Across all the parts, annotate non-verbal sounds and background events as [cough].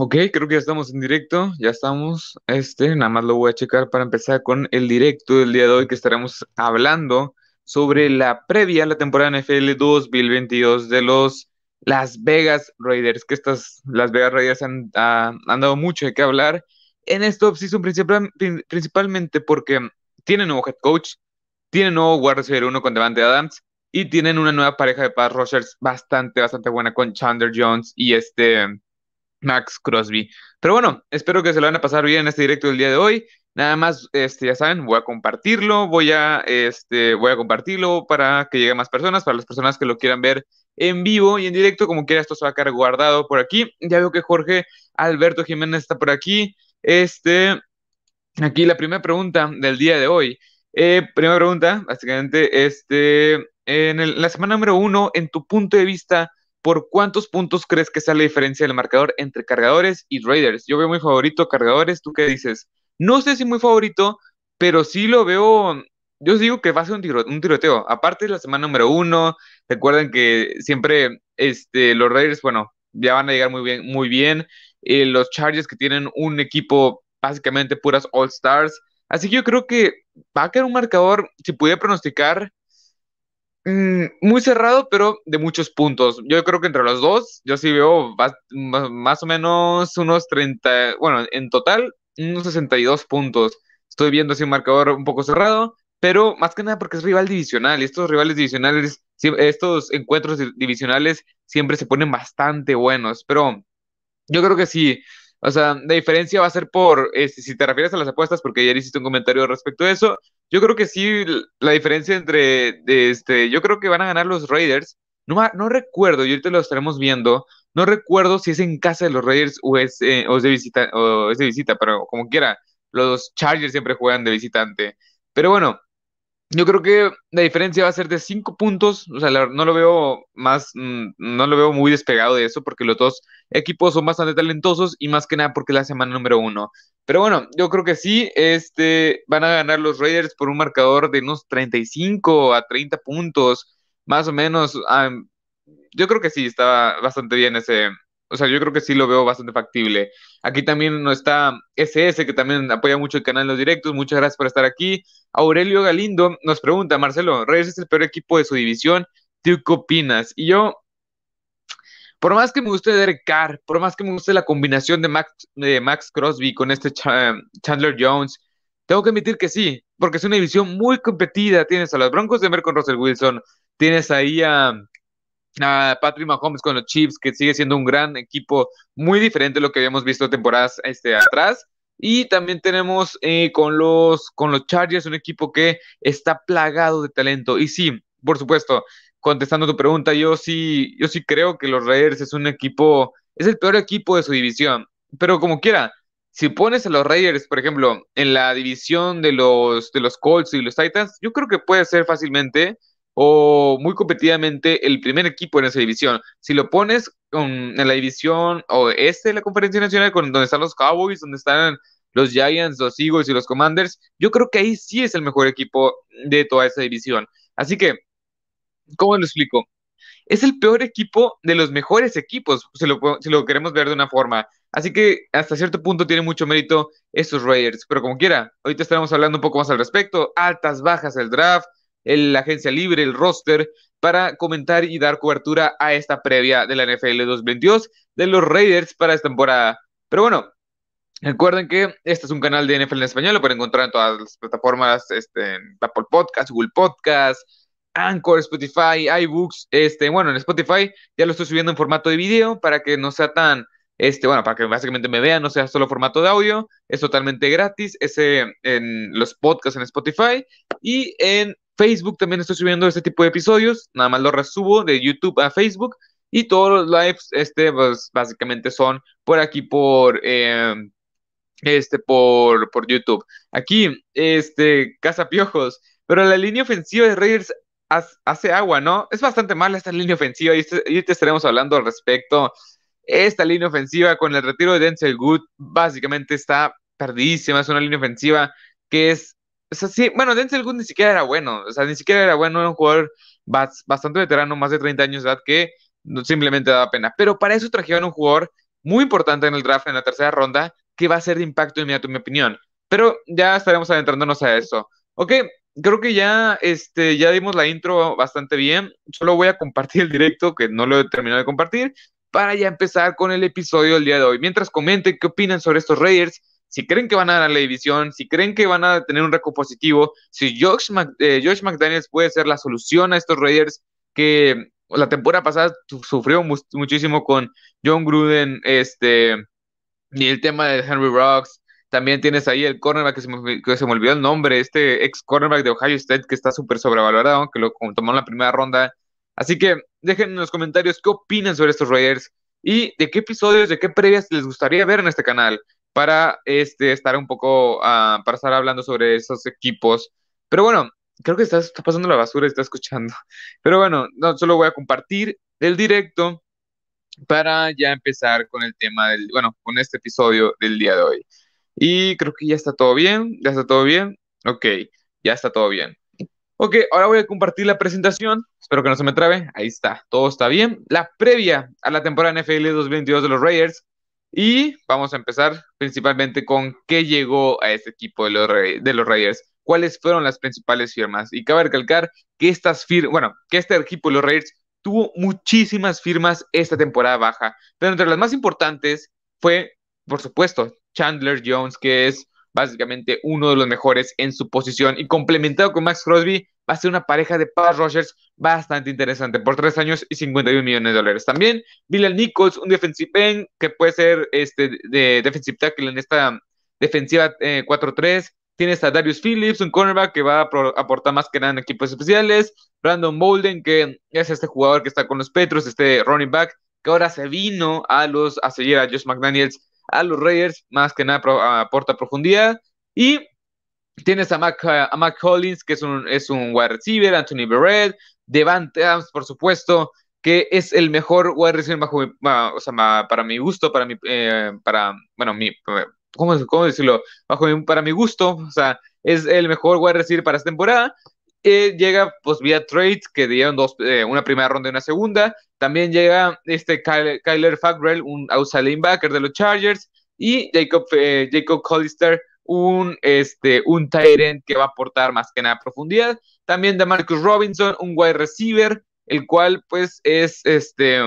Ok, creo que ya estamos en directo, ya estamos. Este, nada más lo voy a checar para empezar con el directo del día de hoy que estaremos hablando sobre la previa a la temporada NFL 2022 de los Las Vegas Raiders, que estas Las Vegas Raiders han, han dado mucho de qué hablar en esta offseason principal, principalmente porque tienen nuevo head coach, tienen nuevo guardia receiver uno con Devante Adams y tienen una nueva pareja de pass rushers bastante, bastante buena con Chandler Jones y este Max Crosby. Pero bueno, espero que se lo van a pasar bien en este directo del día de hoy. Nada más, este, ya saben, voy a compartirlo, voy a, este, voy a compartirlo para que llegue más personas, para las personas que lo quieran ver en vivo y en directo, como quiera, esto se va a quedar guardado por aquí. Ya veo que Jorge Alberto Jiménez está por aquí. Este, aquí la primera pregunta del día de hoy. Eh, primera pregunta, básicamente, este, en la semana número uno, en tu punto de vista, ¿por cuántos puntos crees que sea la diferencia del marcador entre cargadores y Raiders? Yo veo muy favorito cargadores, ¿tú qué dices? No sé si muy favorito, pero sí lo veo, yo digo que va a ser un, tiroteo. Aparte de la semana número uno, recuerden que siempre este, los Raiders, bueno, ya van a llegar muy bien, muy bien. Eh, los Chargers que tienen un equipo básicamente puras All Stars. Así que yo creo que va a quedar un marcador, si pudiera pronosticar, Mm, muy cerrado, pero de muchos puntos. Yo creo que entre los dos, yo sí veo más, o menos unos 30, bueno, en total, unos 62 puntos. Estoy viendo así un marcador un poco cerrado, pero más que nada porque es rival divisional y estos rivales divisionales, estos encuentros divisionales siempre se ponen bastante buenos, pero yo creo que sí, o sea, la diferencia va a ser por, este, si te refieres a las apuestas, porque ayer hiciste un comentario respecto a eso, yo creo que sí, la diferencia entre, este, yo creo que van a ganar los Raiders. No, no recuerdo, y ahorita lo estaremos viendo, no recuerdo si es en casa de los Raiders o es, eh, o es de visita, o es de visita, pero como quiera, los Chargers siempre juegan de visitante. Pero bueno, yo creo que la diferencia va a ser de cinco puntos, o sea, no lo veo más, mm, no lo veo muy despegado de eso, porque los dos equipos son bastante talentosos y más que nada porque la semana número uno. Pero bueno, yo creo que sí, este, van a ganar los Raiders por un marcador de unos 35 a 30 puntos, más o menos. yo creo que sí, está bastante bien ese, o sea, yo creo que sí lo veo bastante factible. Aquí también no está SS, que también apoya mucho el canal en los directos. Muchas gracias por estar aquí. Aurelio Galindo nos pregunta, Marcelo, Reyes es el peor equipo de su división. ¿Tú qué opinas? Y yo, por más que me guste Derek Carr, por más que me guste la combinación de Max, de Max Crosby con este Chandler Jones, tengo que admitir que sí, porque es una división muy competida. Tienes a los Broncos de Mer con Russell Wilson, tienes ahí a Patrick Mahomes con los Chiefs, que sigue siendo un gran equipo, muy diferente a lo que habíamos visto temporadas este, atrás. Y también tenemos eh, con, los, con los Chargers un equipo que está plagado de talento. Y sí, por supuesto, contestando tu pregunta, yo sí, yo sí creo que los Raiders es un equipo, es el peor equipo de su división. Pero como quiera, si pones a los Raiders, por ejemplo, en la división de los, de los Colts y los Titans, yo creo que puede ser fácilmente o muy competitivamente el primer equipo en esa división. Si lo pones en la división o este de la conferencia nacional, con, donde están los Cowboys, donde están los Giants, los Eagles y los Commanders, yo creo que ahí sí es el mejor equipo de toda esa división. Así que, ¿cómo lo explico? Es el peor equipo de los mejores equipos, si lo, si lo queremos ver de una forma. Así que hasta cierto punto tiene mucho mérito estos Raiders, pero como quiera, ahorita estaremos hablando un poco más al respecto, altas, bajas, el draft, la agencia libre, el roster, para comentar y dar cobertura a esta previa de la NFL 2022 de los Raiders para esta temporada. Pero bueno, recuerden que este es un canal de NFL en español, lo pueden encontrar en todas las plataformas, este, en Apple Podcast, Google Podcast, Anchor, Spotify, iBooks, este, bueno, en Spotify ya lo estoy subiendo en formato de video para que no sea tan, este, bueno, para que básicamente me vean, no sea solo formato de audio, es totalmente gratis, ese en los podcasts en Spotify y en Facebook también estoy subiendo este tipo de episodios, nada más lo resubo de YouTube a Facebook y todos los lives, este, pues básicamente son por aquí por, em, este, por, por YouTube. Aquí, este, Casa Piojos, pero la línea ofensiva de Raiders hace agua, ¿no? Es bastante mala esta línea ofensiva y, este, y te estaremos hablando al respecto. Esta línea ofensiva con el retiro de Denzel Good básicamente está perdidísima, es una línea ofensiva que es o sea, sí, bueno, Denzel Good ni siquiera era bueno, o sea, ni siquiera era bueno, era un jugador bastante veterano, más de 30 años de edad, que simplemente daba pena. Pero para eso trajeron un jugador muy importante en el draft en la tercera ronda que va a ser de impacto inmediato, en mi opinión. Pero ya estaremos adentrándonos a eso. Ok, creo que ya, este, ya dimos la intro bastante bien. Solo voy a compartir el directo, que no lo he terminado de compartir, para ya empezar con el episodio del día de hoy. Mientras comenten qué opinan sobre estos Raiders, si creen que van a ganar la división, si creen que van a tener un récord positivo, si Josh, eh, Josh McDaniels puede ser la solución a estos Raiders que la temporada pasada sufrió muchísimo con John Gruden, este, y el tema de Henry Rocks. También tienes ahí el cornerback que se, me, que se me olvidó el nombre, este ex cornerback de Ohio State que está súper sobrevalorado, que lo tomó en la primera ronda. Así que dejen en los comentarios qué opinan sobre estos Raiders y de qué episodios, de qué previas les gustaría ver en este canal para este, estar un poco, uh, para estar hablando sobre esos equipos. Pero bueno, creo que está, está pasando la basura está escuchando. [laughs] Pero bueno, no, solo voy a compartir el directo para ya empezar con el tema del, bueno, con este episodio del día de hoy. Y creo que ya está todo bien, ya está todo bien. Ok, ya está todo bien. Ok, ahora voy a compartir la presentación. Espero que no se me trabe. Ahí está, todo está bien. La previa a la temporada NFL 2022 de los Raiders. Y vamos a empezar principalmente con qué llegó a este equipo de los, de los Raiders cuáles fueron las principales firmas. Y cabe recalcar que estas bueno, que este equipo, los Raiders, tuvo muchísimas firmas esta temporada baja, pero entre las más importantes fue, por supuesto, Chandler Jones, que es básicamente uno de los mejores en su posición y complementado con Max Crosby, va a ser una pareja de pass rushers bastante interesante por tres años y 51 millones de dólares. También Bilal Nichols, un defensive end que puede ser este de defensive tackle en esta defensiva 4-3. Eh, Tienes a Darius Phillips, un cornerback que va a aportar más que nada en equipos especiales. Brandon Bolden, que es este jugador que está con los Petros, este running back, que ahora se vino a los a seguir a Josh McDaniels, a los Raiders, más que nada aporta profundidad. Y tienes a Mac, a Collins, que es un, es un wide receiver, Anthony Barrett, Devante Adams, por supuesto, que es el mejor wide receiver bajo, o sea, para mi gusto, para mi, eh, para, bueno, mi, ¿cómo, cómo decirlo? Bajo para mi gusto, o sea, es el mejor wide receiver para esta temporada. Eh, llega pues vía trades que dieron dos, eh, una primera ronda y una segunda. También llega este Kyler Fackrell, un outside linebacker de los Chargers, y Jacob, eh, Jacob Collister, un, este, un que va a aportar más que nada profundidad. También de Marcus Robinson, un wide receiver, el cual pues es este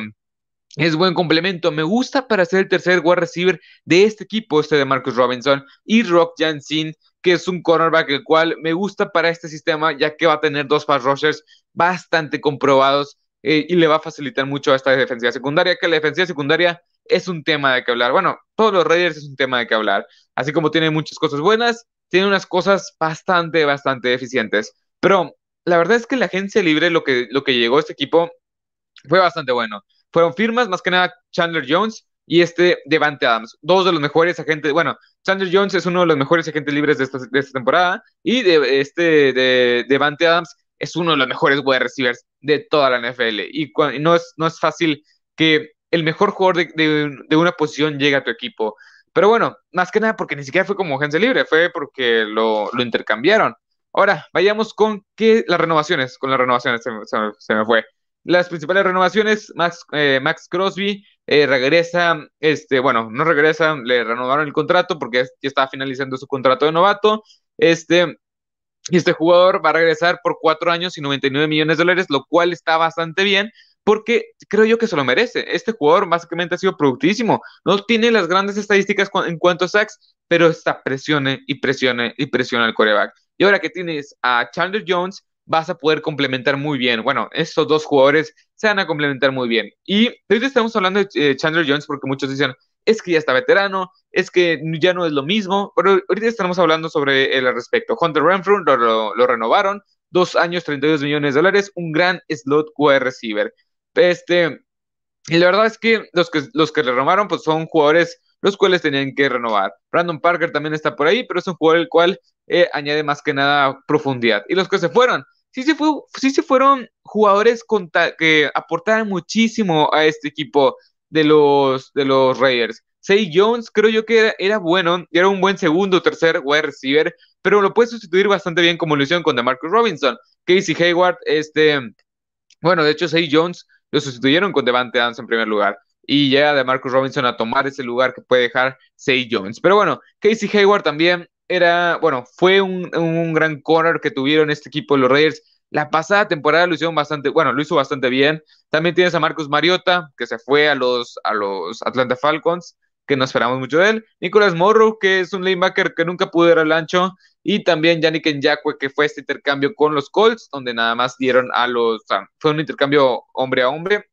es buen complemento. Me gusta para ser el tercer wide receiver de este equipo, este de Marcus Robinson y Rock Jansen, que es un cornerback el cual me gusta para este sistema, ya que va a tener dos pass rushers bastante comprobados eh, y le va a facilitar mucho a esta defensiva secundaria, que la defensiva secundaria es un tema de que hablar. Bueno, todos los Raiders es un tema de que hablar. Así como tiene muchas cosas buenas, tiene unas cosas bastante, bastante deficientes. Pero la verdad es que la agencia libre, lo que, lo que llegó a este equipo, fue bastante bueno fueron firmas, más que nada Chandler Jones y este Devante Adams, dos de los mejores agentes, bueno, Chandler Jones es uno de los mejores agentes libres de esta, temporada y de, este de Devante Adams es uno de los mejores wide receivers de toda la NFL y, no, es, no es fácil que el mejor jugador de, una posición llegue a tu equipo. Pero bueno, más que nada porque ni siquiera fue como agencia libre, fue porque lo, intercambiaron. Ahora, vayamos con qué las renovaciones, con las renovaciones se me fue las principales renovaciones, Max, eh, Max Crosby eh, regresa, este, bueno, no regresa, le renovaron el contrato porque ya estaba finalizando su contrato de novato. Este, y este jugador va a regresar por cuatro años y 99 millones de dólares, lo cual está bastante bien porque creo yo que se lo merece. Este jugador básicamente ha sido productísimo. No tiene las grandes estadísticas en cuanto a sacks, pero está presione y presione y presiona al coreback. Y ahora que tienes a Chandler Jones, vas a poder complementar muy bien. Bueno, estos dos jugadores se van a complementar muy bien. Y ahorita estamos hablando de eh, Chandler Jones porque muchos dicen, es que ya está veterano, es que ya no es lo mismo, pero ahorita estamos hablando sobre el respecto. Hunter Renfrew lo, lo, renovaron, dos años, 32 millones de dólares, un gran slot QR receiver. Este, y la verdad es que los que, los que renovaron pues son jugadores los cuales tenían que renovar. Brandon Parker también está por ahí, pero es un jugador el cual eh, añade más que nada profundidad. Y los que se fueron, sí se, fue, sí se fueron jugadores que aportaron muchísimo a este equipo de los, de los Raiders. Say Jones creo yo que era, bueno, era un buen segundo o tercer wide receiver, pero lo puede sustituir bastante bien como lo hicieron con DeMarcus Robinson. Casey Hayward, este, bueno, de hecho Say Jones lo sustituyeron con Devante Adams en primer lugar. y llega de Marcus Robinson a tomar ese lugar que puede dejar Say Jones. Pero bueno, Casey Hayward también era, bueno, fue un, un gran corner que tuvieron este equipo de los Raiders. La pasada temporada lo hicieron bastante, bueno, lo hizo bastante bien. También tienes a Marcus Mariota, que se fue a los, a los Atlanta Falcons, que no esperamos mucho de él. Nicolas Morrow, que es un linebacker que nunca pudo ir al ancho. Y también Yannick Nyakwe, que fue este intercambio con los Colts, donde nada más dieron a los, fue un intercambio hombre a hombre,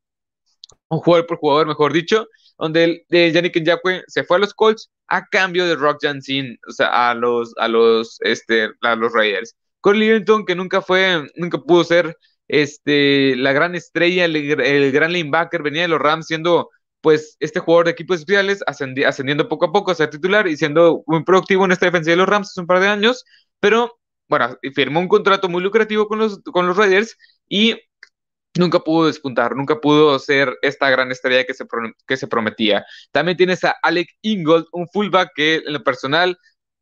un jugador por jugador, mejor dicho, donde el, Yannick se fue a los Colts a cambio de Rock Jansen, o sea, a los, a los, este, a los Raiders. Corey Livingston, que nunca fue, nunca pudo ser este, la gran estrella, el, gran linebacker, venía de los Rams siendo pues este jugador de equipos especiales ascendiendo poco a poco a ser titular y siendo muy productivo en esta defensa de los Rams hace un par de años, pero bueno, firmó un contrato muy lucrativo con los, con los Raiders y nunca pudo despuntar, nunca pudo ser esta gran estrella que se, que se prometía. También tienes a Alec Ingold, un fullback que en lo personal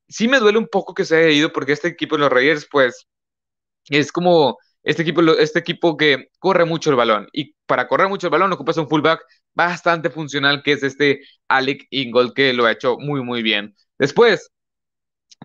sí me duele un poco que se haya ido porque este equipo de los Raiders, pues, es como este equipo, este equipo que corre mucho el balón. Y para correr mucho el balón ocupas un fullback bastante funcional que es este Alec Ingold, que lo ha hecho muy, muy bien. Después,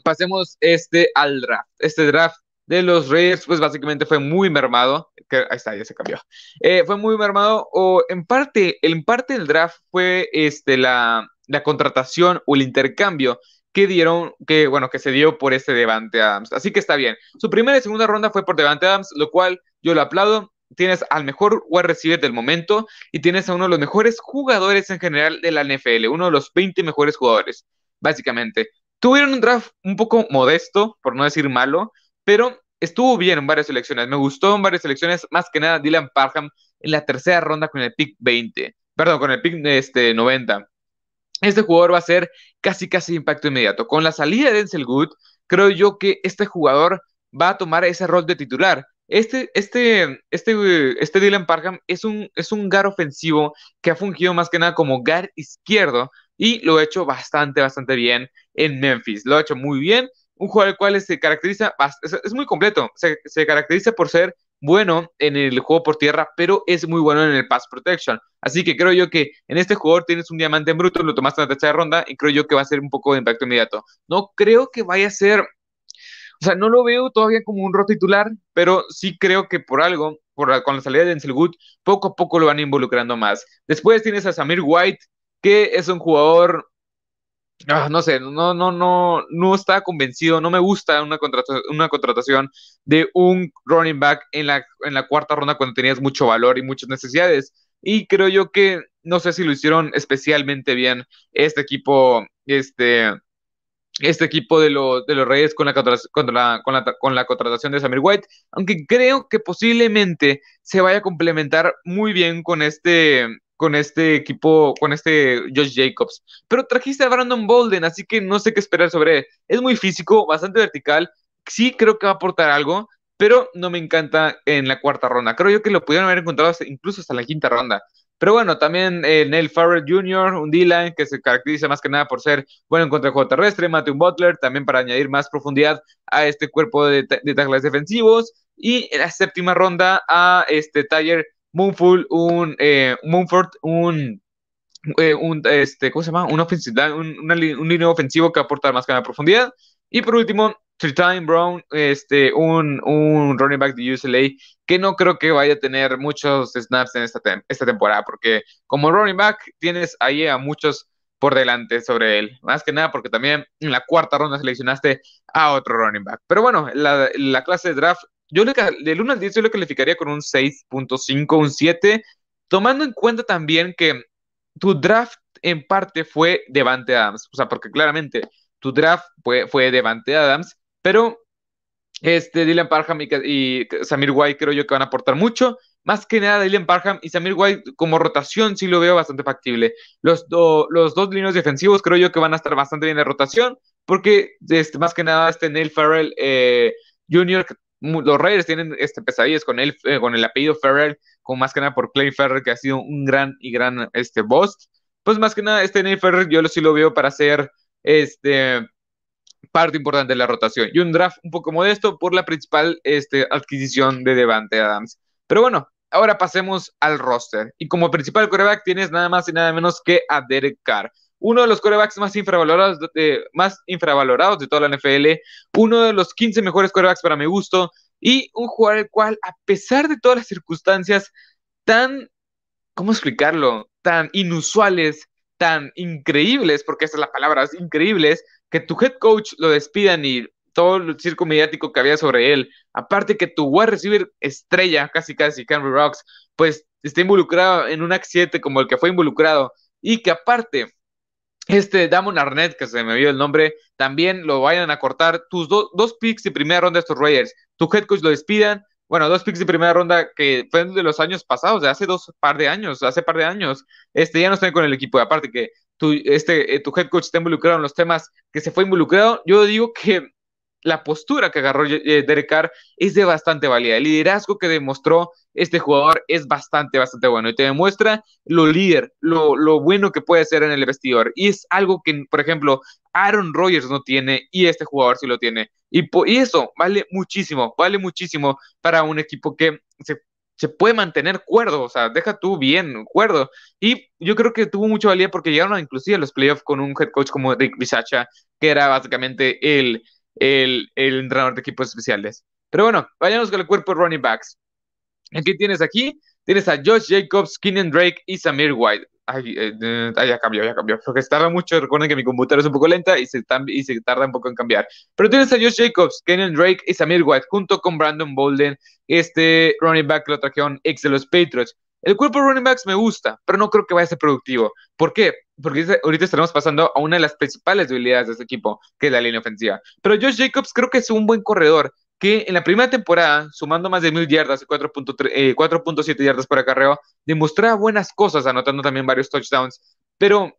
pasemos este al draft. Este draft de los Raiders, pues básicamente fue muy mermado. Que, ahí está, ya se cambió. Eh, fue muy mermado, o en parte, en parte del draft fue este, la, la contratación o el intercambio que dieron, que bueno, que se dio por este Devante Adams. Así que está bien. Su primera y segunda ronda fue por Devante Adams, lo cual yo lo aplaudo. Tienes al mejor wide receiver del momento y tienes a uno de los mejores jugadores en general de la NFL, uno de los 20 mejores jugadores, básicamente. Tuvieron un draft un poco modesto, por no decir malo, pero estuvo bien en varias selecciones. Me gustó en varias selecciones, más que nada Dylan Parham en la tercera ronda con el pick 20, perdón, con el pick este, 90 este jugador va a ser casi casi impacto inmediato. Con la salida de Denzel Good, creo yo que este jugador va a tomar ese rol de titular. Este, este, este, este Dylan Parham es un, es un gar ofensivo que ha fungido más que nada como gar izquierdo y lo ha hecho bastante, bastante bien en Memphis. Lo ha hecho muy bien. Un jugador el cual se caracteriza, es, muy completo, se, caracteriza por ser bueno en el juego por tierra, pero es muy bueno en el pass protection. Así que creo yo que en este jugador tienes un diamante en bruto, lo tomaste en la tercera ronda y creo yo que va a ser un poco de impacto inmediato. No creo que vaya a ser, o sea, no lo veo todavía como un rol titular, pero sí creo que por algo, por, con la salida de Denzel Good, poco a poco lo van involucrando más. Después tienes a Samir White, que es un jugador Ah, no sé, no, no, no, no estaba convencido, no me gusta una, una contratación de un running back en la, en la cuarta ronda cuando tenías mucho valor y muchas necesidades. Y creo yo que no sé si lo hicieron especialmente bien este equipo, este, este equipo de, los de los Reyes con la, la, con, la, con la contratación de Samir White, aunque creo que posiblemente se vaya a complementar muy bien con este, con este equipo, con este Josh Jacobs. Pero trajiste a Brandon Bolden, así que no sé qué esperar sobre él. Es muy físico, bastante vertical. Sí creo que va a aportar algo, pero no me encanta en la cuarta ronda. Creo yo que lo pudieron haber encontrado incluso hasta la quinta ronda. Pero bueno, también eh, Neil Farrell Jr., un D-line que se caracteriza más que nada por ser bueno en contra del juego terrestre, Matthew Butler, también para añadir más profundidad a este cuerpo de, de tackles defensivos. Y en la séptima ronda a este Tyler Moonful, un eh, Moonford, un, eh, un, este, ¿cómo se llama? Un, un, un línea ofensivo que aporta más que nada profundidad. Y por último, Tritime Brown, este, un, un running back de UCLA que no creo que vaya a tener muchos snaps en esta, esta temporada, porque como running back tienes ahí a muchos por delante sobre él. Más que nada porque también en la cuarta ronda seleccionaste a otro running back. Pero bueno, la, la clase de draft yo le, del 1 al 10 yo lo calificaría con un 6.5, un 7, tomando en cuenta también que tu draft en parte fue Devante Adams, o sea, porque claramente tu draft fue, fue Devante Adams, pero este Dylan Parham y, Samir White creo yo que van a aportar mucho. Más que nada, Dylan Parham y Samir White como rotación sí lo veo bastante factible. Los, los dos líneas defensivos creo yo que van a estar bastante bien de rotación, porque este, más que nada este Neil Farrell eh, Jr los Raiders tienen este, pesadillas con él, eh, con el apellido Ferrer, con más que nada por Clay Ferrer, que ha sido un gran y gran este, boss. Pues más que nada, este Neil Ferrer yo sí lo veo para ser este, parte importante de la rotación. Y un draft un poco modesto por la principal este, adquisición de Devante Adams. Pero bueno, ahora pasemos al roster. Y como principal coreback tienes nada más y nada menos que a Derek Carr. Uno de los corebacks más infravalorados, de, más infravalorados de toda la NFL. Uno de los 15 mejores corebacks para mi gusto. Y un jugador el cual, a pesar de todas las circunstancias tan, ¿cómo explicarlo? Tan inusuales, tan increíbles, porque esa es la palabra, increíbles, que tu head coach lo despidan y todo el circo mediático que había sobre él. Aparte que tu wide receiver estrella, casi casi, Cameron Rocks, pues está involucrado en un accidente como el que fue involucrado. Y que aparte, este Damon Arnett, que se me vio el nombre, también lo vayan a cortar. Tus dos picks de primera ronda de estos Raiders, tu head coach lo despidan. Bueno, dos picks de primera ronda que fueron de los años pasados, de hace dos par de años, hace par de años. Este ya no están con el equipo. aparte que tu, este, eh, tu head coach está involucrado en los temas que se fue involucrado, yo digo que la postura que agarró eh, Derek Carr es de bastante valía. El liderazgo que demostró este jugador es bastante, bastante bueno y te demuestra lo líder, lo, lo bueno que puede ser en el vestidor. Y es algo que, por ejemplo, Aaron Rodgers no tiene y este jugador sí lo tiene. Y, y eso vale muchísimo, vale muchísimo para un equipo que se se puede mantener cuerdo, o sea, deja tú bien cuerdo. Y yo creo que tuvo mucha valía porque llegaron inclusive a los playoffs con un head coach como Rick Bisacha, que era básicamente el, el, entrenador de equipos especiales. Pero bueno, vayamos con el cuerpo de running backs. ¿Qué tienes aquí? Tienes a Josh Jacobs, Keenan Drake y Samir White. Ay, eh, ya cambió, ya cambió. Porque tarda mucho. Recuerden que mi computadora es un poco lenta y se, y se tarda un poco en cambiar. Pero tienes a Josh Jacobs, Keenan Drake y Samir White, junto con Brandon Bolden, este running back lo trajeron ex de los Patriots. El cuerpo de running backs me gusta, pero no creo que vaya a ser productivo. ¿Por qué? Porque ahorita estaremos pasando a una de las principales debilidades de este equipo, que es la línea ofensiva. Pero Josh Jacobs creo que es un buen corredor, que en la primera temporada, sumando más de mil yardas y 4.7 eh, yardas por acarreo, demostraba buenas cosas, anotando también varios touchdowns. Pero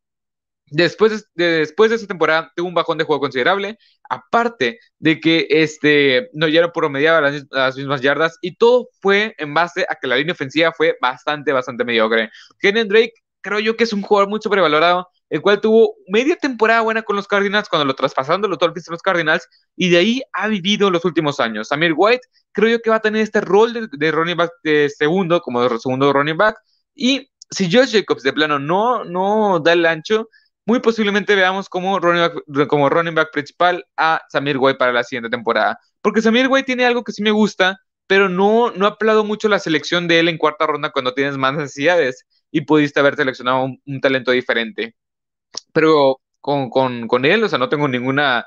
Después de, después de esa temporada tuvo un bajón de juego considerable, aparte de que este, no ya no promediaba las, las, mismas yardas y todo fue en base a que la línea ofensiva fue bastante, bastante mediocre. Kenan Drake creo yo que es un jugador muy sobrevalorado, el cual tuvo media temporada buena con los Cardinals cuando lo traspasaron los Dolphins a los Cardinals y de ahí ha vivido los últimos años. Samir White creo yo que va a tener este rol de, de running back de segundo, como de segundo running back y si Josh Jacobs de plano no, no da el ancho, muy posiblemente veamos como running back, como running back principal a Samir White para la siguiente temporada. Porque Samir White tiene algo que sí me gusta, pero no, no aplaudo mucho la selección de él en cuarta ronda cuando tienes más necesidades y pudiste haber seleccionado un, talento diferente. Pero con, con, con, él, o sea, no tengo ninguna,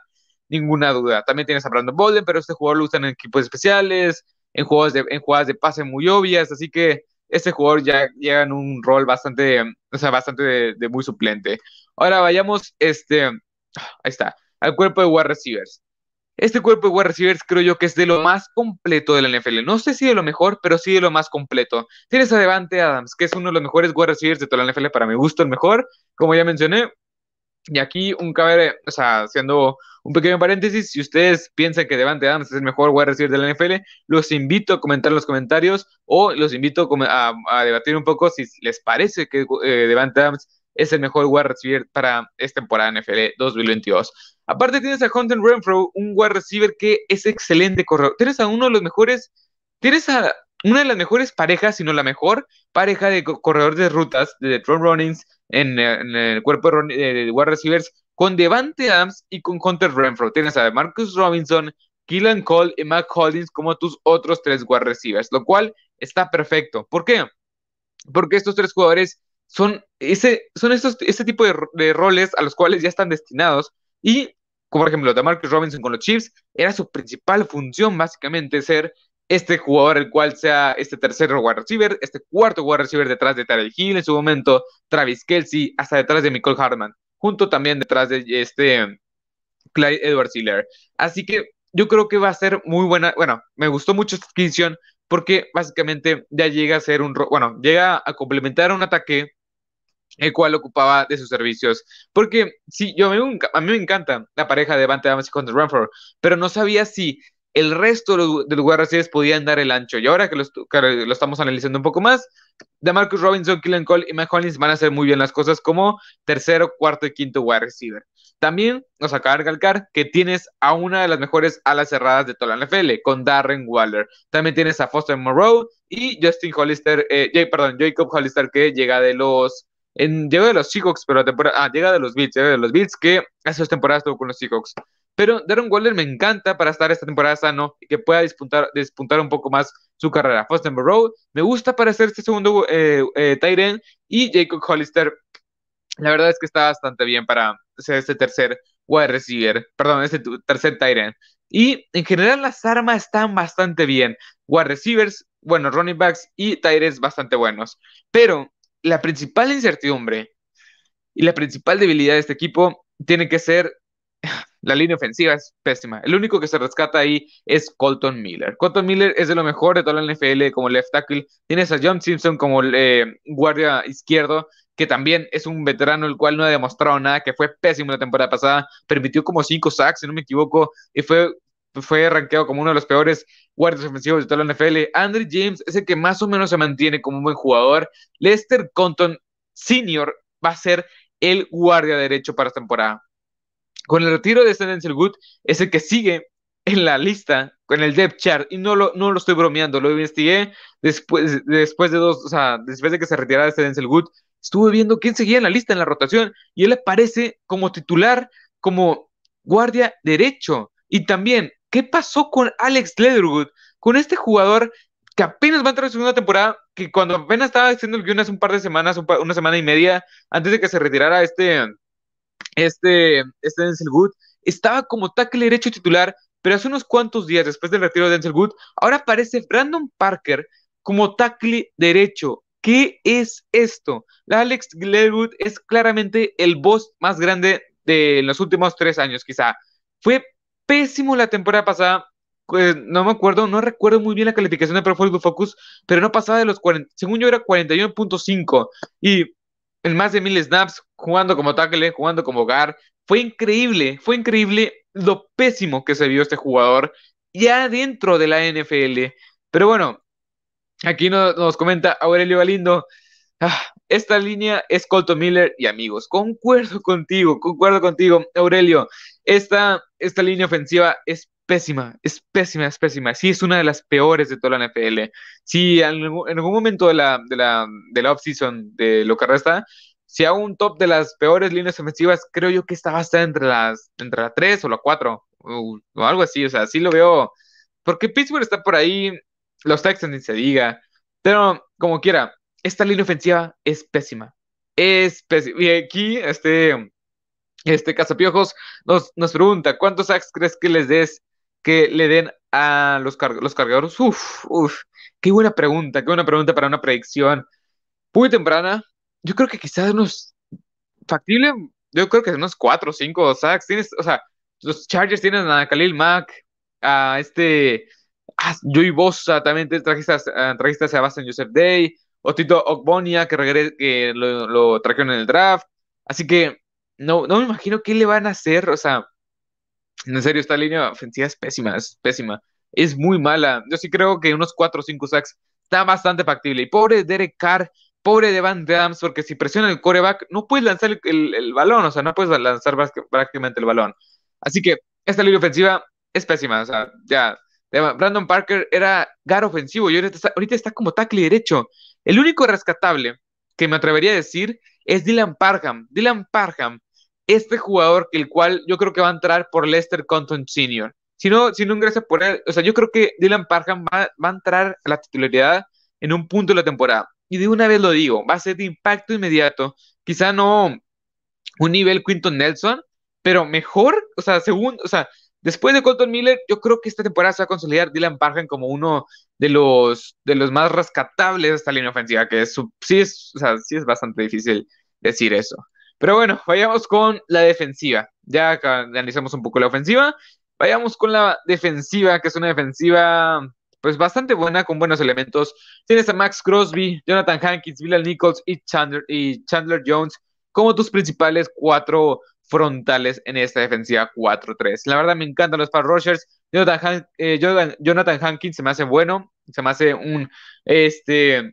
ninguna duda. También tienes a Brandon Bolden, pero este jugador lo usan en equipos especiales, en, juegos de, en jugadas de pase muy obvias, así que este jugador ya llega en un rol bastante, o sea, bastante de muy suplente. Ahora vayamos, este, ahí está, al cuerpo de wide receivers. Este cuerpo de wide receivers creo yo que es de lo más completo de la NFL. No sé si de lo mejor, pero sí de lo más completo. Tienes a Devante Adams, que es uno de los mejores wide receivers de toda la NFL, para mi gusto el mejor, como ya mencioné. Y aquí un cabe, o sea, haciendo un pequeño paréntesis, si ustedes piensan que Devante Adams es el mejor wide receiver de la NFL, los invito a comentar en los comentarios o los invito a, debatir un poco si les parece que eh, Devante Adams es el mejor wide receiver para esta temporada NFL 2022. Aparte tienes a Hunter Renfro, un wide receiver que es excelente corredor. Tienes a uno de los mejores, tienes a una de las mejores parejas, si no la mejor pareja de corredores de rutas de Tron Runnings en, el cuerpo de wide receivers con Devante Adams y con Hunter Renfro. Tienes a Marcus Robinson, Keelan Cole y Mac Hollins como tus otros tres wide receivers, lo cual está perfecto. ¿Por qué? Porque estos tres jugadores son, ese, son estos, este tipo de, roles a los cuales ya están destinados. Y, como por ejemplo, Marcus Robinson con los Chiefs, era su principal función, básicamente, ser este jugador, el cual sea este tercer wide receiver, este cuarto wide receiver detrás de Tarek Hill en su momento, Travis Kelsey, hasta detrás de Nicole Hartman, junto también detrás de este Clyde Edward Hiller. Así que yo creo que va a ser muy buena. Bueno, me gustó mucho esta adquisición porque básicamente ya llega a ser un, bueno, llega a complementar un ataque el cual ocupaba de sus servicios. Porque sí, yo a mí, me encanta la pareja de Vante Adams y Hunter Renfro, pero no sabía si el resto de los, wide podían dar el ancho. Y ahora que lo, estamos analizando un poco más, de Marcus Robinson, Killen Cole y Mike Collins van a hacer muy bien las cosas como tercero, cuarto y quinto wide receiver. También nos acaba de recalcar que tienes a una de las mejores alas cerradas de toda la NFL, con Darren Waller. También tienes a Foster Moreau y Justin Hollister, eh, perdón, Jacob Hollister, que llega de los. En, llega de los Seahawks, pero temporada, ah, llega de los Bills, llega de los Bills, que hace dos temporadas estuvo con los Seahawks. Pero Darren Waller me encanta para estar esta temporada sano y que pueda despuntar, despuntar un poco más su carrera. Foster Moreau me gusta para ser este segundo eh, eh y Jacob Hollister la verdad es que está bastante bien para ser este tercer wide receiver, perdón, este tercer tight Y en general las armas están bastante bien. Wide receivers, bueno, running backs y tight bastante buenos. Pero la principal incertidumbre y la principal debilidad de este equipo tiene que ser la línea ofensiva es pésima. El único que se rescata ahí es Colton Miller. Colton Miller es de lo mejor de toda la NFL como left tackle. Tienes a John Simpson como eh, guardia izquierdo que también es un veterano el cual no ha demostrado nada, que fue pésimo la temporada pasada, permitió como cinco sacks, si no me equivoco, y fue, fue rankeado como uno de los peores guardias ofensivos de toda la NFL. Andrew James es el que más o menos se mantiene como un buen jugador. Lester Compton Sr. va a ser el guardia derecho para esta temporada. Con el retiro de Steven Good, es el que sigue en la lista con el depth chart y no lo, no lo estoy bromeando, lo investigué después, después de dos, o sea, después de que se retirara Denzel Good, estuve viendo quién seguía en la lista en la rotación y él aparece como titular, como guardia derecho. Y también, ¿qué pasó con Alex Leatherwood? Con este jugador que apenas va a entrar en segunda temporada, que cuando apenas estaba haciendo el guion hace un par de semanas, una semana y media, antes de que se retirara este, este, este Denzel Wood, estaba como tackle derecho titular, pero hace unos cuantos días después del retiro de Denzel Wood, ahora aparece Brandon Parker como tackle derecho. ¿Qué es esto? La Alex Glenwood es claramente el boss más grande de los últimos tres años, quizá. Fue pésimo la temporada pasada. Pues, no me acuerdo, no recuerdo muy bien la calificación de Pro Football Focus, pero no pasaba de los 40, según yo era 41.5 y en más de mil snaps, jugando como tackle, jugando como hogar. Fue increíble, fue increíble lo pésimo que se vio este jugador ya dentro de la NFL. Pero bueno, Aquí nos, comenta Aurelio Galindo. Ah, esta línea es Colton Miller y amigos. Concuerdo contigo, concuerdo contigo, Aurelio. Esta, esta línea ofensiva es pésima, es pésima, es pésima. Sí, es una de las peores de toda la NFL. Sí, en, algún momento de la, de la, de la offseason de lo que resta, si hago un top de las peores líneas ofensivas, creo yo que esta va a estar entre las entre la 3 o la 4 o, o algo así. O sea, sí lo veo. Porque Pittsburgh está por ahí los Texans ni se diga. Pero como quiera, esta línea ofensiva es pésima. Es pésima. Y aquí, este, este Cazapiojos nos, nos pregunta, ¿cuántos sacks crees que les des, que le den a los, los cargadores? Uf, uf, qué buena pregunta, qué buena pregunta para una predicción muy temprana. Yo creo que quizás unos factible, yo creo que unos 4 o 5 sacks. Tienes, o sea, los Chargers tienen a Khalil Mack, a este Ah, Joey Bosa también trajiste a, trajiste a Sebastian Joseph Day, o Tito Ogbonia, que, que lo, lo, trajeron en el draft. Así que no, no me imagino qué le van a hacer. O sea, en serio, esta línea ofensiva es pésima, es pésima. Es muy mala. Yo sí creo que unos 4 o 5 sacks está bastante factible. Y pobre Derek Carr, pobre Devan Dams, porque si presiona el coreback, no puedes lanzar el, el, balón, o sea, no puedes lanzar prácticamente el balón. Así que esta línea ofensiva es pésima, o sea, ya Brandon Parker era gar ofensivo y ahorita está, como tackle derecho. El único rescatable que me atrevería a decir es Dylan Parham. Dylan Parham, este jugador el cual yo creo que va a entrar por Lester Compton Sr. Si no, si no ingresa por él, o sea, yo creo que Dylan Parham va, va a entrar a la titularidad en un punto de la temporada. Y de una vez lo digo, va a ser de impacto inmediato. Quizá no un nivel Quinton Nelson, pero mejor, o sea, según, o sea, Después de Colton Miller, yo creo que esta temporada se va a consolidar Dylan Parham como uno de los, de los más rescatables de esta línea ofensiva, que es, sí, es, o sea, sí es bastante difícil decir eso. Pero bueno, vayamos con la defensiva. Ya analizamos un poco la ofensiva. Vayamos con la defensiva, que es una defensiva pues bastante buena, con buenos elementos. Tienes a Max Crosby, Jonathan Hankins, Bilal Nichols y Chandler, y Chandler Jones como tus principales cuatro frontales en esta defensiva 4-3. La verdad me encantan los rushers. Jonathan, eh, Jonathan Hankins se me hace bueno, se me hace un, este,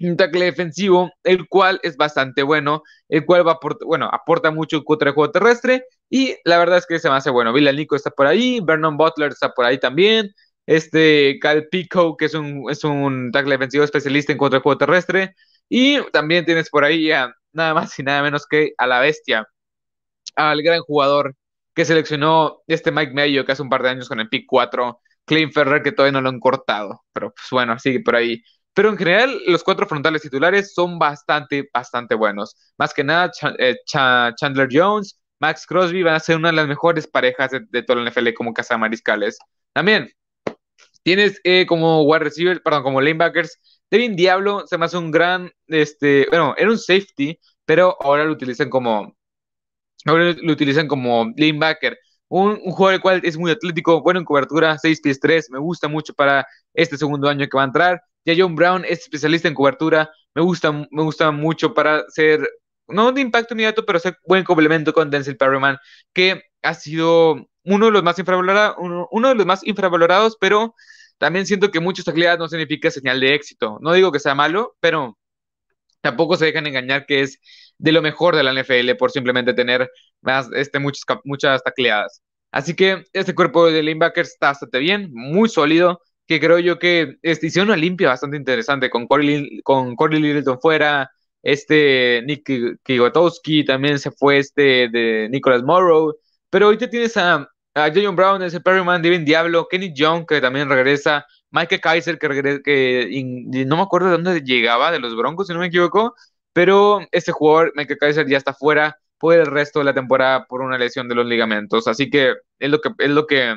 un tackle defensivo, el cual es bastante bueno, el cual va a bueno, aporta mucho contra el juego terrestre y la verdad es que se me hace bueno. Vila Nico está por ahí, Vernon Butler está por ahí también, este Cal Pico, que es un, es un tackle defensivo especialista en contra el juego terrestre, y también tienes por ahí a nada más y nada menos que a la bestia, al gran jugador que seleccionó este Mike Mayo, que hace un par de años con el pick 4, Clint Ferrer, que todavía no lo han cortado, pero pues bueno, sigue por ahí. Pero en general, los cuatro frontales titulares son bastante, bastante buenos. Más que nada, eh, Chandler Jones, Max Crosby van a ser una de las mejores parejas de, toda la NFL como casa mariscales. También tienes eh, como wide receiver, perdón, como lanebackers, Devin Diablo se me hace un gran, este, bueno, era un safety, pero ahora lo utilizan como, ahora lo utilizan como lanebacker. Un, un, jugador el cual es muy atlético, bueno en cobertura, 6 pies 3, me gusta mucho para este segundo año que va a entrar. Ya John Brown es especialista en cobertura. Me gusta, me gusta mucho para ser, no de impacto inmediato, pero ser buen complemento con Denzel Perryman, que ha sido uno de los más infravalorados, uno, de los más infravalorados, pero también siento que muchas tackleadas no significa señal de éxito. No digo que sea malo, pero tampoco se dejan engañar que es de lo mejor de la NFL por simplemente tener más, este, muchas, muchas tacleadas. Así que este cuerpo de linebackers está bastante bien, muy sólido que creo yo que este, hicieron una limpia bastante interesante con Corey, con Corey Littleton fuera, este Nick Kigotowski también se fue este de Nicholas Morrow, pero ahorita tienes a, a John Brown, ese Perryman, Devin Diablo, Kenny Young que también regresa, Michael Kaiser que, regresa, no me acuerdo de dónde llegaba, de los Broncos si no me equivoco, pero este jugador, Michael Kaiser, ya está fuera por el resto de la temporada por una lesión de los ligamentos, así que es lo que es lo que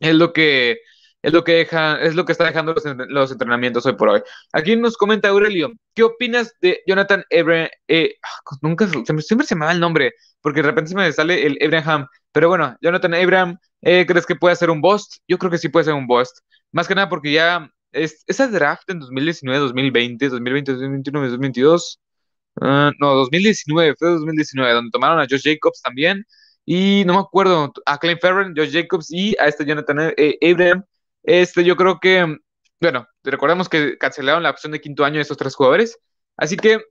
es lo que es lo que deja, es lo que está dejando los, entrenamientos hoy por hoy. Aquí nos comenta Aurelio, ¿qué opinas de Jonathan Abraham? Eh, ah, nunca siempre se me va el nombre, porque de repente se me sale el Abraham. Pero bueno, Jonathan Abraham, eh, ¿crees que puede ser un bust? Yo creo que sí puede ser un bust. Más que nada porque ya es, esa draft en 2019, 2020, 2020, 2021, 2022. no, 2019, fue 2019, donde tomaron a Josh Jacobs también. Y no me acuerdo, a Clay Ferren, Josh Jacobs y a este Jonathan eh, Abraham. Este, yo creo que, bueno, recordemos que cancelaron la opción de quinto año de estos tres jugadores, así que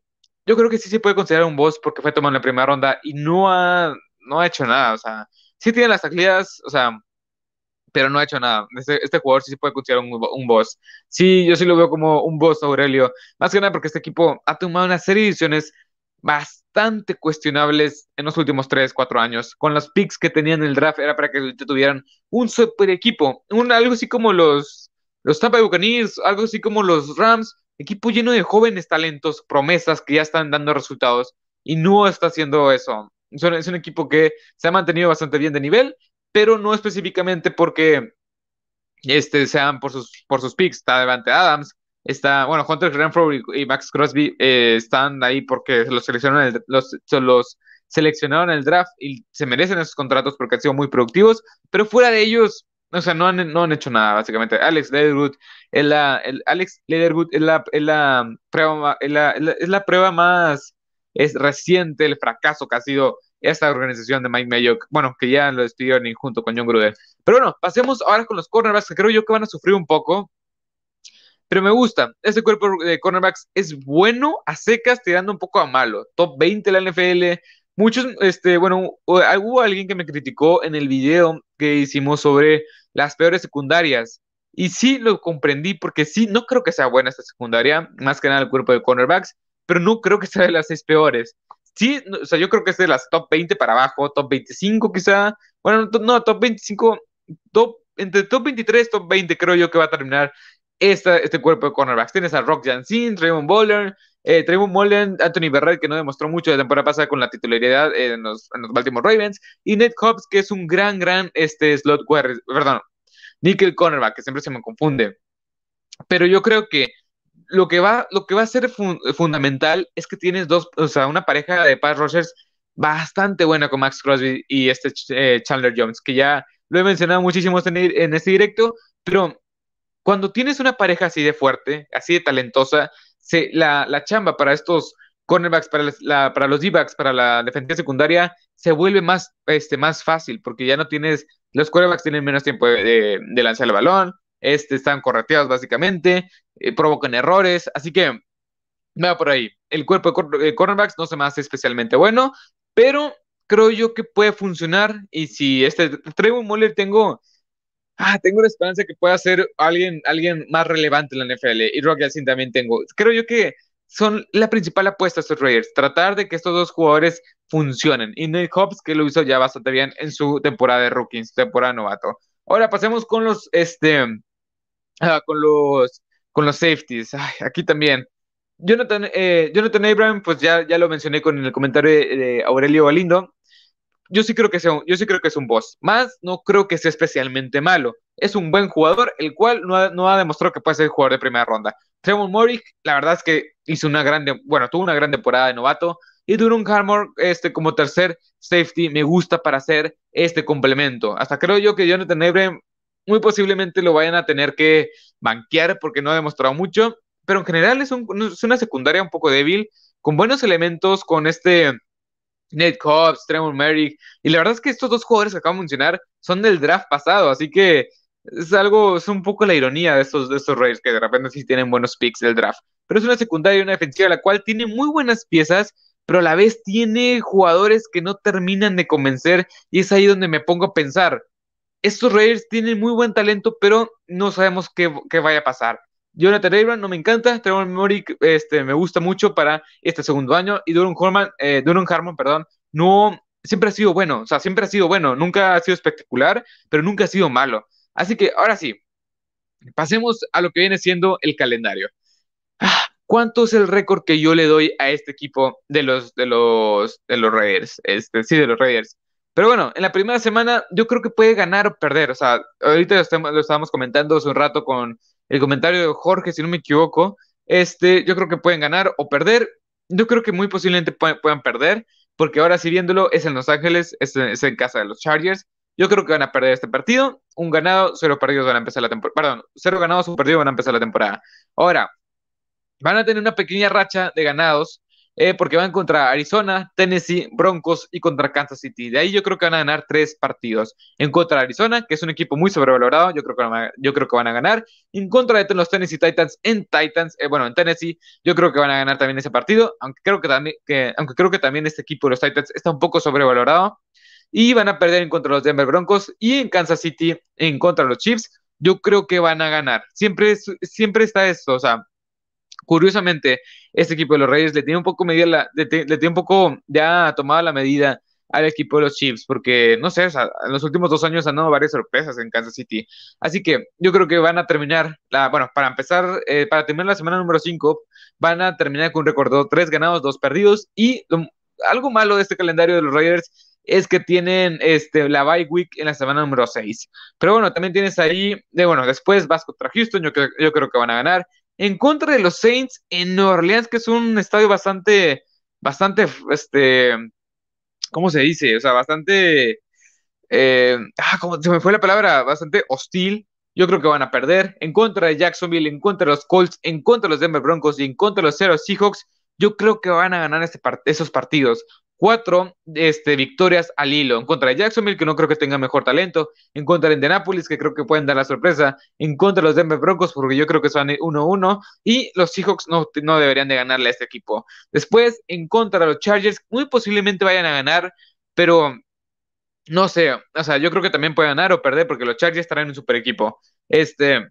yo creo que sí se puede considerar un boss porque fue tomado en la primera ronda y no ha, no ha hecho nada, o sea, sí tiene las salidas, o sea, pero no ha hecho nada. Este, este jugador sí se puede considerar un, un, boss. Sí, yo sí lo veo como un boss, Aurelio. Más que nada porque este equipo ha tomado una serie de decisiones bastante cuestionables en los últimos 3, 4 años. Con los picks que tenían en el draft era para que tuvieran un super equipo, algo así como los, los Tampa Buccaneers, algo así como los Rams, equipo lleno de jóvenes talentos, promesas que ya están dando resultados y no está haciendo eso. Es un equipo que se ha mantenido bastante bien de nivel, pero no específicamente porque este, sean por sus, por sus picks. Está Devante Adams, Está, bueno, Hunter Renfro y, Max Crosby eh, están ahí porque los seleccionaron, el, los, los seleccionaron el draft y se merecen esos contratos porque han sido muy productivos, pero fuera de ellos, o sea, no han, no han hecho nada, básicamente. Alex Leatherwood es Alex Leatherwood es la prueba más es reciente el fracaso que ha sido esta organización de Mike Mayock, bueno, que ya lo despidieron junto con John Gruden. Pero bueno, pasemos ahora con los cornerbacks, que creo yo que van a sufrir un poco, pero me gusta. Este cuerpo de cornerbacks es bueno a secas, tirando un poco a malo. Top 20 de la NFL. Muchos, este, bueno, hubo alguien que me criticó en el video que hicimos sobre las peores secundarias. Y sí lo comprendí porque sí, no creo que sea buena esta secundaria, más que nada el cuerpo de cornerbacks, pero no creo que sea de las seis peores. Sí, o sea, yo creo que es de las top 20 para abajo, top 25 quizá. Bueno, no, top 25, top, entre top 23 top 20 creo yo que va a terminar este cuerpo de cornerbacks. Tienes a Rock Jansin, Trayvon Bowler, eh, Trayvon Anthony Berrett, que no demostró mucho la temporada pasada con la titularidad en los, Baltimore Ravens, y Ned Hobbs, que es un gran, gran este, slot, perdón, nickel cornerback, que siempre se me confunde. Pero yo creo que lo que va, lo que va a ser fundamental es que tienes dos, o sea, una pareja de pass rushers bastante buena con Max Crosby y este eh, Chandler Jones, que ya lo he mencionado muchísimo en este directo, pero cuando tienes una pareja así de fuerte, así de talentosa, la, la chamba para estos cornerbacks, para, para los D-backs, para la defensa secundaria, se vuelve más, este, más fácil, porque ya no tienes los quarterbacks tienen menos tiempo de, lanzar el balón, este, están correteados básicamente, eh, provocan errores, así que va por ahí. El cuerpo de cornerbacks no se me hace especialmente bueno, pero creo yo que puede funcionar y si este Trevor Muller tengo ah, tengo la esperanza que pueda ser alguien, alguien más relevante en la NFL. Y Rock Yalcin también tengo. Creo yo que son la principal apuesta a estos Raiders. Tratar de que estos dos jugadores funcionen. Y Nate Hobbs, que lo hizo ya bastante bien en su temporada de rookie, su temporada novato. Ahora pasemos con los, este, ah, con los, con los safeties. aquí también. Jonathan, eh, Jonathan Abraham, pues ya, ya lo mencioné con el comentario de, Aurelio Galindo yo sí creo que sea un, yo sí creo que es un boss. Más no creo que sea especialmente malo. Es un buen jugador, el cual no ha, no ha demostrado que puede ser jugador de primera ronda. Trevor Murray, la verdad es que hizo una grande, bueno, tuvo una gran temporada de novato. Y Duron Harmore, este, como tercer safety, me gusta para hacer este complemento. Hasta creo yo que Jonathan Abraham muy posiblemente lo vayan a tener que banquear porque no ha demostrado mucho. Pero en general es, un, es una secundaria un poco débil, con buenos elementos, con este Ned Cobbs, Trevor Merrick, y la verdad es que estos dos jugadores que acabo de mencionar son del draft pasado, así que es algo, es un poco la ironía de estos, de estos Raiders que de repente sí tienen buenos picks del draft. Pero es una secundaria y una defensiva la cual tiene muy buenas piezas, pero a la vez tiene jugadores que no terminan de convencer, y es ahí donde me pongo a pensar. Estos Raiders tienen muy buen talento, pero no sabemos qué, qué vaya a pasar. Jonathan Abram no me encanta, Trevor Morick este, me gusta mucho para este segundo año y Duron Harmon, eh, Harmon, perdón, no siempre ha sido bueno, o sea, siempre ha sido bueno, nunca ha sido espectacular, pero nunca ha sido malo. Así que ahora sí, pasemos a lo que viene siendo el calendario. Ah, ¿Cuánto es el récord que yo le doy a este equipo de los de los de los Raiders? Este, sí, de los Raiders. Pero bueno, en la primera semana yo creo que puede ganar o perder. O sea, ahorita lo, estábamos comentando hace un rato con el comentario de Jorge, si no me equivoco. Este, yo creo que pueden ganar o perder. Yo creo que muy posiblemente puedan, perder, porque ahora sí viéndolo es en Los Ángeles, es, en casa de los Chargers. Yo creo que van a perder este partido. Un ganado, cero perdidos van a empezar la temporada. Perdón, cero ganados, un perdido van a empezar la temporada. Ahora, van a tener una pequeña racha de ganados eh, porque van contra Arizona, Tennessee, Broncos y contra Kansas City. De ahí yo creo que van a ganar tres partidos. En contra de Arizona, que es un equipo muy sobrevalorado, yo creo que van a, yo creo que van a ganar. En contra de los Tennessee Titans en Titans, eh, bueno, en Tennessee, yo creo que van a ganar también ese partido, aunque creo que también, que, aunque creo que también este equipo de los Titans está un poco sobrevalorado. Y van a perder en contra de los Denver Broncos y en Kansas City en contra de los Chiefs. Yo creo que van a ganar. Siempre, siempre está esto, o sea, curiosamente, este equipo de los Reyes le tiene un poco medida la, le, tiene un poco ya tomado la medida al equipo de los Chiefs, porque no sé, en los últimos dos años han dado varias sorpresas en Kansas City. Así que yo creo que van a terminar, la, bueno, para empezar, eh, para terminar la semana número 5, van a terminar con un récord de tres ganados, dos perdidos. Y algo malo de este calendario de los Raiders es que tienen este, la bye week en la semana número 6. Pero bueno, también tienes ahí, de, bueno, después vas contra Houston, yo, yo creo que van a ganar en contra de los Saints en Nueva Orleans, que es un estadio bastante, bastante, este, ¿cómo se dice? O sea, bastante, eh, ah, ¿cómo se me fue la palabra? Bastante hostil. Yo creo que van a perder. En contra de Jacksonville, en contra de los Colts, en contra de los Denver Broncos y en contra de los Zero Seahawks, yo creo que van a ganar este esos partidos cuatro este, victorias al hilo. En contra de Jacksonville, que no creo que tenga mejor talento. En contra de Indianapolis, que creo que pueden dar la sorpresa. En contra de los Denver Broncos, porque yo creo que son 1-1. Y los Seahawks no, no deberían de ganarle a este equipo. Después, en contra de los Chargers, muy posiblemente vayan a ganar, pero no sé. O sea, yo creo que también pueden ganar o perder, porque los Chargers estarán en un super equipo. Este.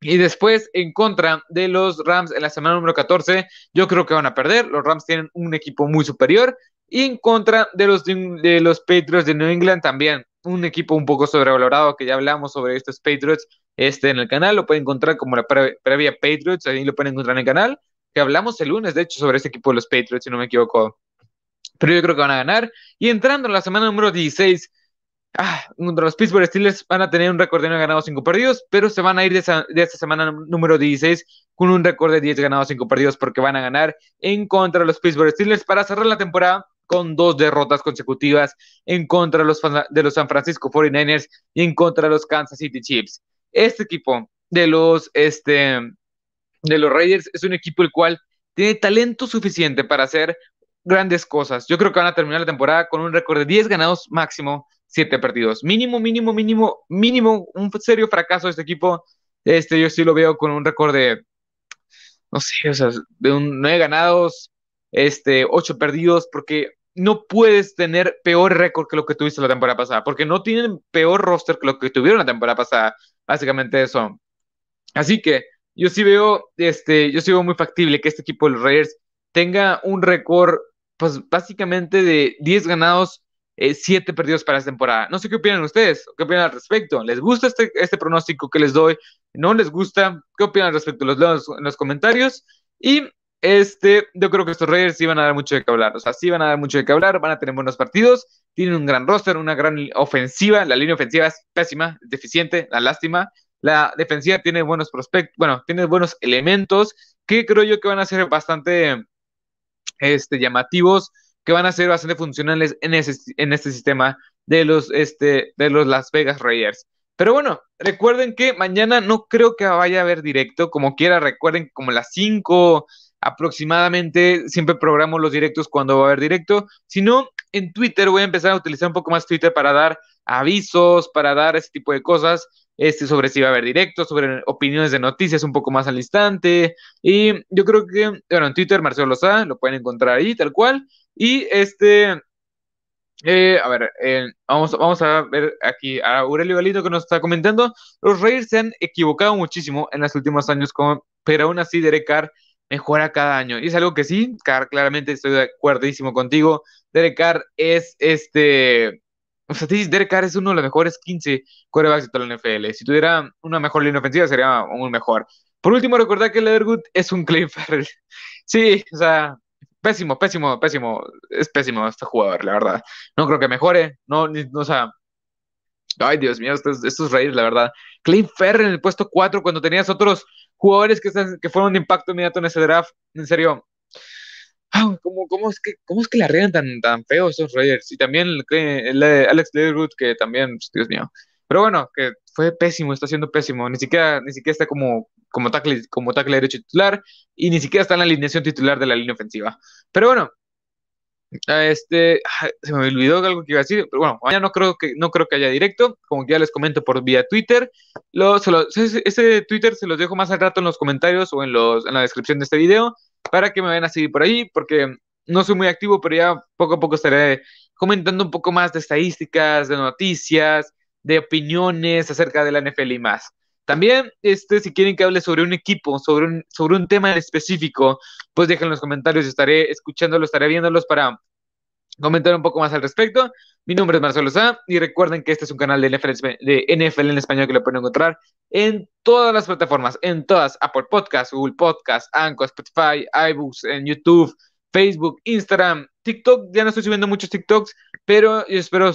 Y después, en contra de los Rams en la semana número 14, yo creo que van a perder. Los Rams tienen un equipo muy superior. Y en contra de los, de los Patriots de New England también, un equipo un poco sobrevalorado, que ya hablamos sobre estos Patriots este, en el canal, lo pueden encontrar como la previa Patriots, ahí lo pueden encontrar en el canal, que hablamos el lunes, de hecho, sobre este equipo de los Patriots, si no me equivoco. Pero yo creo que van a ganar. Y entrando en la semana número 16, ah, los Pittsburgh Steelers van a tener un récord de 9 ganados, 5 perdidos, pero se van a ir de esta semana número 16 con un récord de 10 ganados, 5 perdidos, porque van a ganar en contra de los Pittsburgh Steelers para cerrar la temporada con dos derrotas consecutivas en contra de los, de los San Francisco 49ers y en contra de los Kansas City Chiefs. Este equipo de los, este, de los Raiders es un equipo el cual tiene talento suficiente para hacer grandes cosas. Yo creo que van a terminar la temporada con un récord de 10 ganados máximo, siete partidos. Mínimo, mínimo, mínimo, mínimo, un serio fracaso de este equipo. Este, yo sí lo veo con un récord de, no sé, o sea, de un nueve ganados, este, ocho perdidos, porque no puedes tener peor récord que lo que tuviste la temporada pasada, porque no tienen peor roster que lo que tuvieron la temporada pasada. Básicamente eso. Así que yo sí veo, este, yo sí veo muy factible que este equipo de los Raiders tenga un récord, pues básicamente de 10 ganados, 7 eh, perdidos para esta temporada. No sé qué opinan ustedes, qué opinan al respecto. ¿Les gusta este, este pronóstico que les doy? ¿No les gusta? ¿Qué opinan al respecto? Los leo en los comentarios. Y este, yo creo que estos Raiders sí van a dar mucho de qué hablar. O sea, sí van a dar mucho de qué hablar, van a tener buenos partidos, tienen un gran roster, una gran ofensiva. La línea ofensiva es pésima, deficiente, la lástima. La defensiva tiene buenos prospectos, bueno, tiene buenos elementos que creo yo que van a ser bastante este, llamativos, que van a ser bastante funcionales en, en este sistema de los, este, de los Las Vegas Raiders. Pero bueno, recuerden que mañana no creo que vaya a haber directo, como quiera, recuerden como las 5 aproximadamente, siempre programo los directos cuando va a haber directo, si no, en Twitter voy a empezar a utilizar un poco más Twitter para dar avisos, para dar ese tipo de cosas, este, sobre si va a haber directo, sobre opiniones de noticias un poco más al instante. Y yo creo que, bueno, en Twitter, Marcelo Lozada, lo pueden encontrar ahí, tal cual. Y este, eh, a ver, eh, vamos, vamos a ver aquí a Aurelio Galito que nos está comentando. Los Raiders se han equivocado muchísimo en los últimos años, pero aún así Derek Carr mejora cada año. Y es algo que sí, Carr, claramente estoy de acuerdísimo contigo. Derek Carr es este o sea, Derek Carr es uno de los mejores 15 corebacks de toda la NFL. Si tuviera una mejor línea ofensiva, sería aún mejor. Por último, recordad que Leatherwood es un Clay Ferrell. [laughs] Sí, o sea, pésimo, pésimo, pésimo. Es pésimo este jugador, la verdad. No creo que mejore. No, no o sea. Ay, Dios mío, estos, estos Raiders, la verdad. Clay Ferrell en el puesto 4 cuando tenías otros jugadores que, que fueron de impacto inmediato en ese draft. En serio, Ah, ¿cómo, cómo, es que, ¿Cómo es que la regan tan, tan feo esos Raiders? Y también el, Alex Leatherwood, que también, pues, Dios mío. Pero bueno, que fue pésimo, está siendo pésimo. Ni siquiera, ni siquiera está como, como, tackle, como tackle derecho titular y ni siquiera está en la alineación titular de la línea ofensiva. Pero bueno, este, se me olvidó algo que iba a decir, pero bueno, mañana no creo que, no creo que haya directo, como que ya les comento por vía Twitter. Lo, ese, ese, Twitter se los dejo más al rato en los comentarios o en, los, en la descripción de este video para que me vayan a seguir por ahí, porque no soy muy activo, pero ya poco a poco estaré comentando un poco más de estadísticas, de noticias, de opiniones acerca de la NFL y más. También, este, si quieren que hable sobre un equipo, sobre un, sobre un tema en específico, pues dejen en los comentarios, estaré escuchándolos, estaré viéndolos para comentar un poco más al respecto. Mi nombre es Marcelo Sá y recuerden que este es un canal de NFL, de NFL en español que lo pueden encontrar en todas las plataformas, en todas, Apple Podcasts, Google Podcasts, Anchor, Spotify, iBooks, en YouTube, Facebook, Instagram, TikTok. Ya no estoy subiendo muchos TikToks, pero espero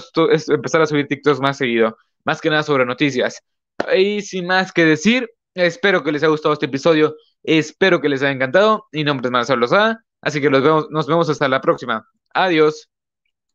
empezar a subir TikToks más seguido, más que nada sobre noticias. Y sin más que decir, espero que les haya gustado este episodio, espero que les haya encantado. Mi nombre es Marcelo Sá, así que nos vemos hasta la próxima. Adiós.